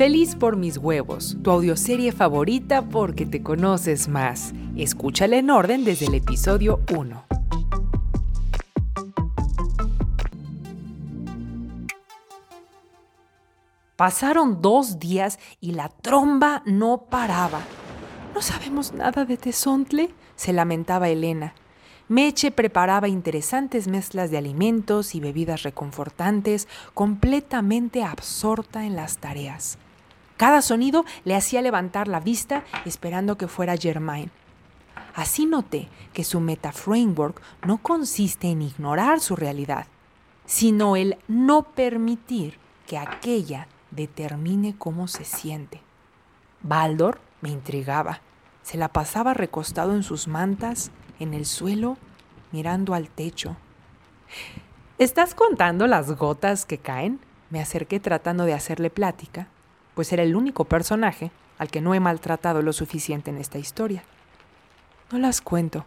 Feliz por mis huevos, tu audioserie favorita porque te conoces más. Escúchala en orden desde el episodio 1. Pasaron dos días y la tromba no paraba. No sabemos nada de Tezontle, se lamentaba Elena. Meche preparaba interesantes mezclas de alimentos y bebidas reconfortantes, completamente absorta en las tareas. Cada sonido le hacía levantar la vista esperando que fuera Germain. Así noté que su meta-framework no consiste en ignorar su realidad, sino el no permitir que aquella determine cómo se siente. Baldor me intrigaba. Se la pasaba recostado en sus mantas, en el suelo, mirando al techo. ¿Estás contando las gotas que caen? Me acerqué tratando de hacerle plática, pues era el único personaje al que no he maltratado lo suficiente en esta historia. No las cuento,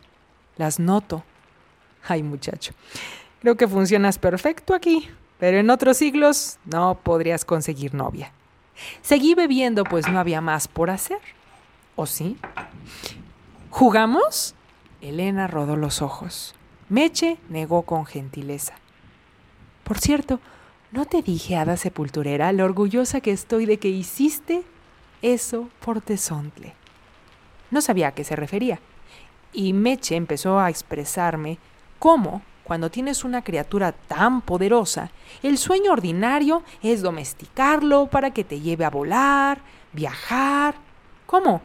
las noto. Ay, muchacho, creo que funcionas perfecto aquí, pero en otros siglos no podrías conseguir novia. Seguí bebiendo, pues no había más por hacer. ¿O sí? ¿Jugamos? Elena rodó los ojos. Meche negó con gentileza. Por cierto, ¿no te dije, hada sepulturera, lo orgullosa que estoy de que hiciste eso por Tezontle? No sabía a qué se refería. Y Meche empezó a expresarme cómo, cuando tienes una criatura tan poderosa, el sueño ordinario es domesticarlo para que te lleve a volar, viajar. ¿Cómo?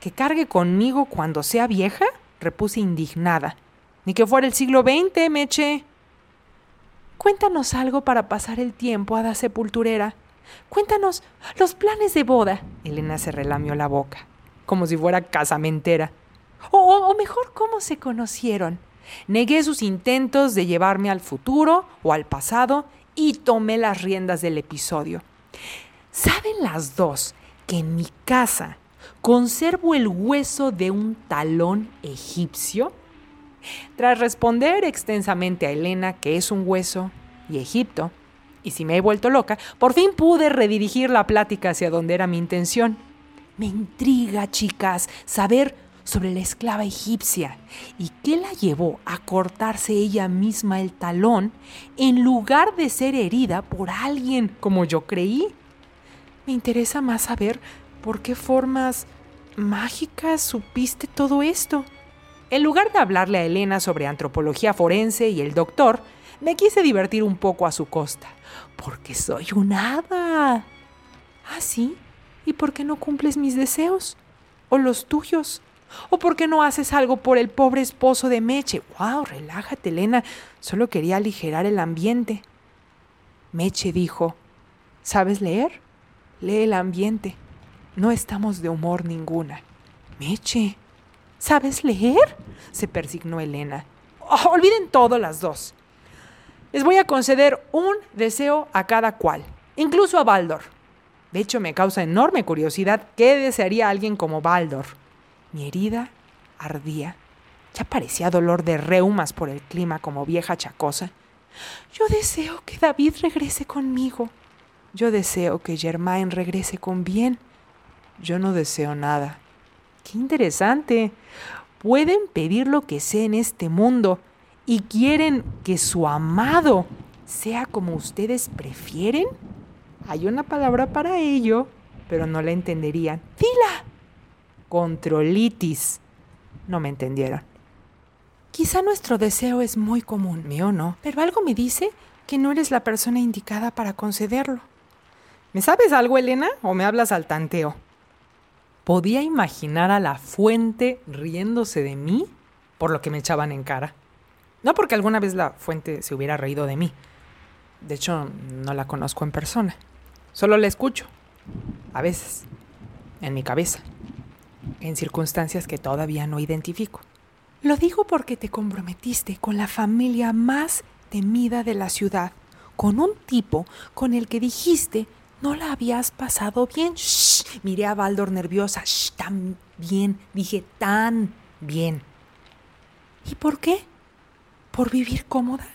¿Que cargue conmigo cuando sea vieja? repuse indignada. Ni que fuera el siglo XX, Meche. Cuéntanos algo para pasar el tiempo, hada sepulturera. Cuéntanos los planes de boda. Elena se relamió la boca, como si fuera casamentera. O, o, mejor, ¿cómo se conocieron? Negué sus intentos de llevarme al futuro o al pasado y tomé las riendas del episodio. ¿Saben las dos que en mi casa conservo el hueso de un talón egipcio? Tras responder extensamente a Elena que es un hueso y Egipto, y si me he vuelto loca, por fin pude redirigir la plática hacia donde era mi intención. Me intriga, chicas, saber sobre la esclava egipcia y qué la llevó a cortarse ella misma el talón en lugar de ser herida por alguien como yo creí. Me interesa más saber por qué formas mágicas supiste todo esto. En lugar de hablarle a Elena sobre antropología forense y el doctor, me quise divertir un poco a su costa. Porque soy un hada. ¿Ah, sí? ¿Y por qué no cumples mis deseos? ¿O los tuyos? ¿O por qué no haces algo por el pobre esposo de Meche? ¡Wow! Relájate, Elena. Solo quería aligerar el ambiente. Meche dijo, ¿sabes leer? Lee el ambiente. No estamos de humor ninguna. Meche, ¿Sabes leer? se persignó Elena. Oh, olviden todo las dos. Les voy a conceder un deseo a cada cual, incluso a Baldor. De hecho, me causa enorme curiosidad qué desearía alguien como Baldor. Mi herida ardía. Ya parecía dolor de reumas por el clima como vieja chacosa. Yo deseo que David regrese conmigo. Yo deseo que Germain regrese con bien. Yo no deseo nada. Qué interesante. Pueden pedir lo que sea en este mundo y quieren que su amado sea como ustedes prefieren. Hay una palabra para ello, pero no la entenderían. ¡Dila! Controlitis. No me entendieron. Quizá nuestro deseo es muy común, mío no, pero algo me dice que no eres la persona indicada para concederlo. ¿Me sabes algo, Elena, o me hablas al tanteo? Podía imaginar a la fuente riéndose de mí por lo que me echaban en cara. No porque alguna vez la fuente se hubiera reído de mí. De hecho, no la conozco en persona. Solo la escucho. A veces. En mi cabeza. En circunstancias que todavía no identifico. Lo digo porque te comprometiste con la familia más temida de la ciudad, con un tipo con el que dijiste no la habías pasado bien. Miré a Baldor nerviosa. Shh, tan bien, dije tan bien. ¿Y por qué? ¿Por vivir cómoda?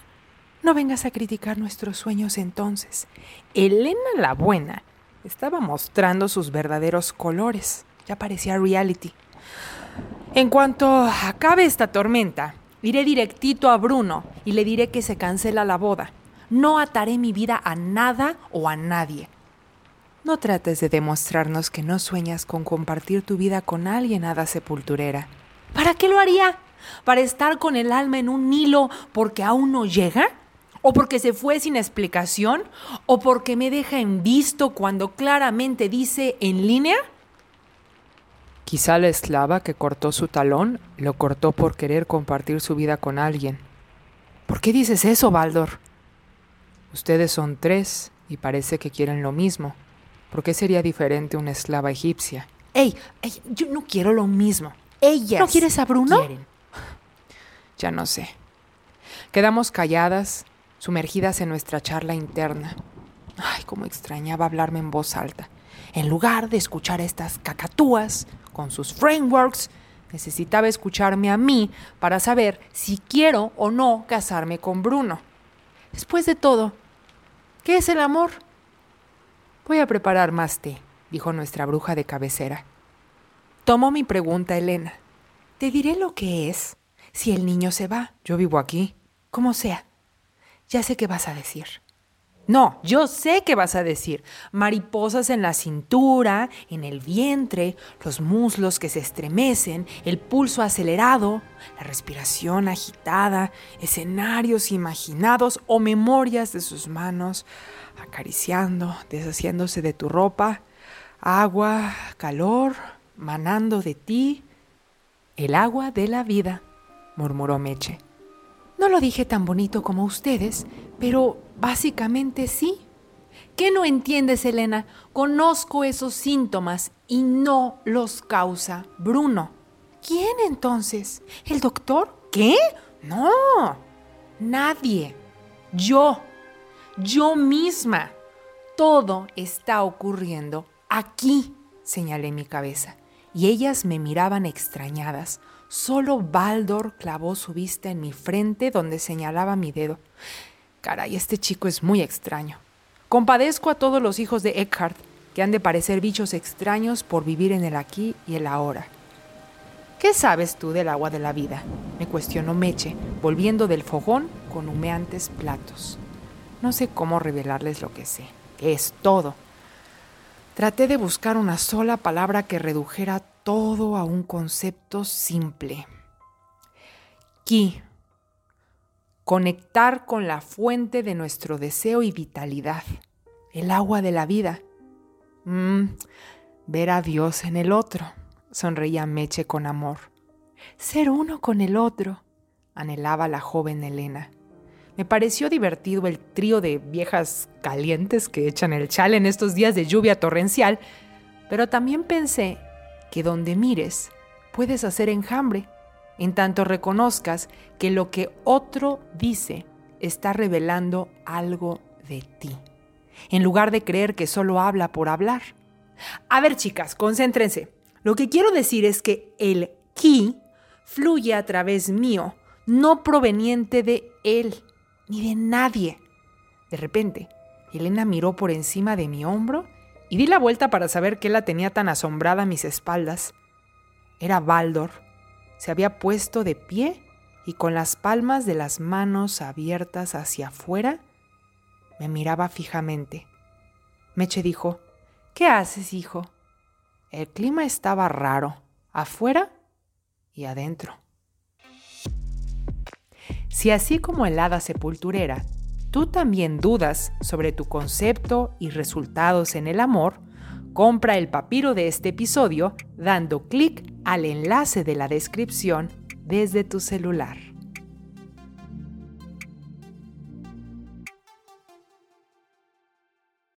No vengas a criticar nuestros sueños entonces. Elena la buena Estaba mostrando sus verdaderos colores. Ya parecía reality. En cuanto acabe esta tormenta, iré directito a Bruno y le diré que se cancela la boda. No ataré mi vida a nada o a nadie. No trates de demostrarnos que no sueñas con compartir tu vida con alguien, hada sepulturera. ¿Para qué lo haría? ¿Para estar con el alma en un hilo porque aún no llega? ¿O porque se fue sin explicación? ¿O porque me deja en visto cuando claramente dice en línea? Quizá la esclava que cortó su talón lo cortó por querer compartir su vida con alguien. ¿Por qué dices eso, Baldor? Ustedes son tres y parece que quieren lo mismo. ¿Por qué sería diferente una esclava egipcia? ¡Ey! ey yo no quiero lo mismo. Ellas. ¿No quieres a Bruno? Quieren. Ya no sé. Quedamos calladas, sumergidas en nuestra charla interna. Ay, cómo extrañaba hablarme en voz alta. En lugar de escuchar a estas cacatúas con sus frameworks, necesitaba escucharme a mí para saber si quiero o no casarme con Bruno. Después de todo, ¿qué es el amor? Voy a preparar más té, dijo nuestra bruja de cabecera. Tomó mi pregunta Elena. Te diré lo que es si el niño se va. Yo vivo aquí. Como sea. Ya sé qué vas a decir. No, yo sé qué vas a decir. Mariposas en la cintura, en el vientre, los muslos que se estremecen, el pulso acelerado, la respiración agitada, escenarios imaginados o memorias de sus manos acariciando, deshaciéndose de tu ropa, agua, calor, manando de ti, el agua de la vida, murmuró Meche. No lo dije tan bonito como ustedes, pero básicamente sí. ¿Qué no entiendes, Elena? Conozco esos síntomas y no los causa Bruno. ¿Quién entonces? ¿El doctor? ¿Qué? No, nadie. Yo yo misma. Todo está ocurriendo aquí, señalé mi cabeza, y ellas me miraban extrañadas. Solo Baldor clavó su vista en mi frente donde señalaba mi dedo. Caray, este chico es muy extraño. Compadezco a todos los hijos de Eckhart, que han de parecer bichos extraños por vivir en el aquí y el ahora. ¿Qué sabes tú del agua de la vida? me cuestionó Meche, volviendo del fogón con humeantes platos. No sé cómo revelarles lo que sé, es todo. Traté de buscar una sola palabra que redujera todo a un concepto simple. Ki. Conectar con la fuente de nuestro deseo y vitalidad, el agua de la vida. Mm, ver a Dios en el otro, sonreía Meche con amor. Ser uno con el otro, anhelaba la joven Elena. Me pareció divertido el trío de viejas calientes que echan el chal en estos días de lluvia torrencial, pero también pensé que donde mires puedes hacer enjambre, en tanto reconozcas que lo que otro dice está revelando algo de ti, en lugar de creer que solo habla por hablar. A ver, chicas, concéntrense. Lo que quiero decir es que el ki fluye a través mío, no proveniente de él ni de nadie. De repente, Elena miró por encima de mi hombro y di la vuelta para saber qué la tenía tan asombrada a mis espaldas. Era Baldor. Se había puesto de pie y con las palmas de las manos abiertas hacia afuera, me miraba fijamente. Meche dijo, ¿Qué haces, hijo? El clima estaba raro, afuera y adentro. Si así como el hada sepulturera, tú también dudas sobre tu concepto y resultados en el amor, compra el papiro de este episodio dando clic al enlace de la descripción desde tu celular.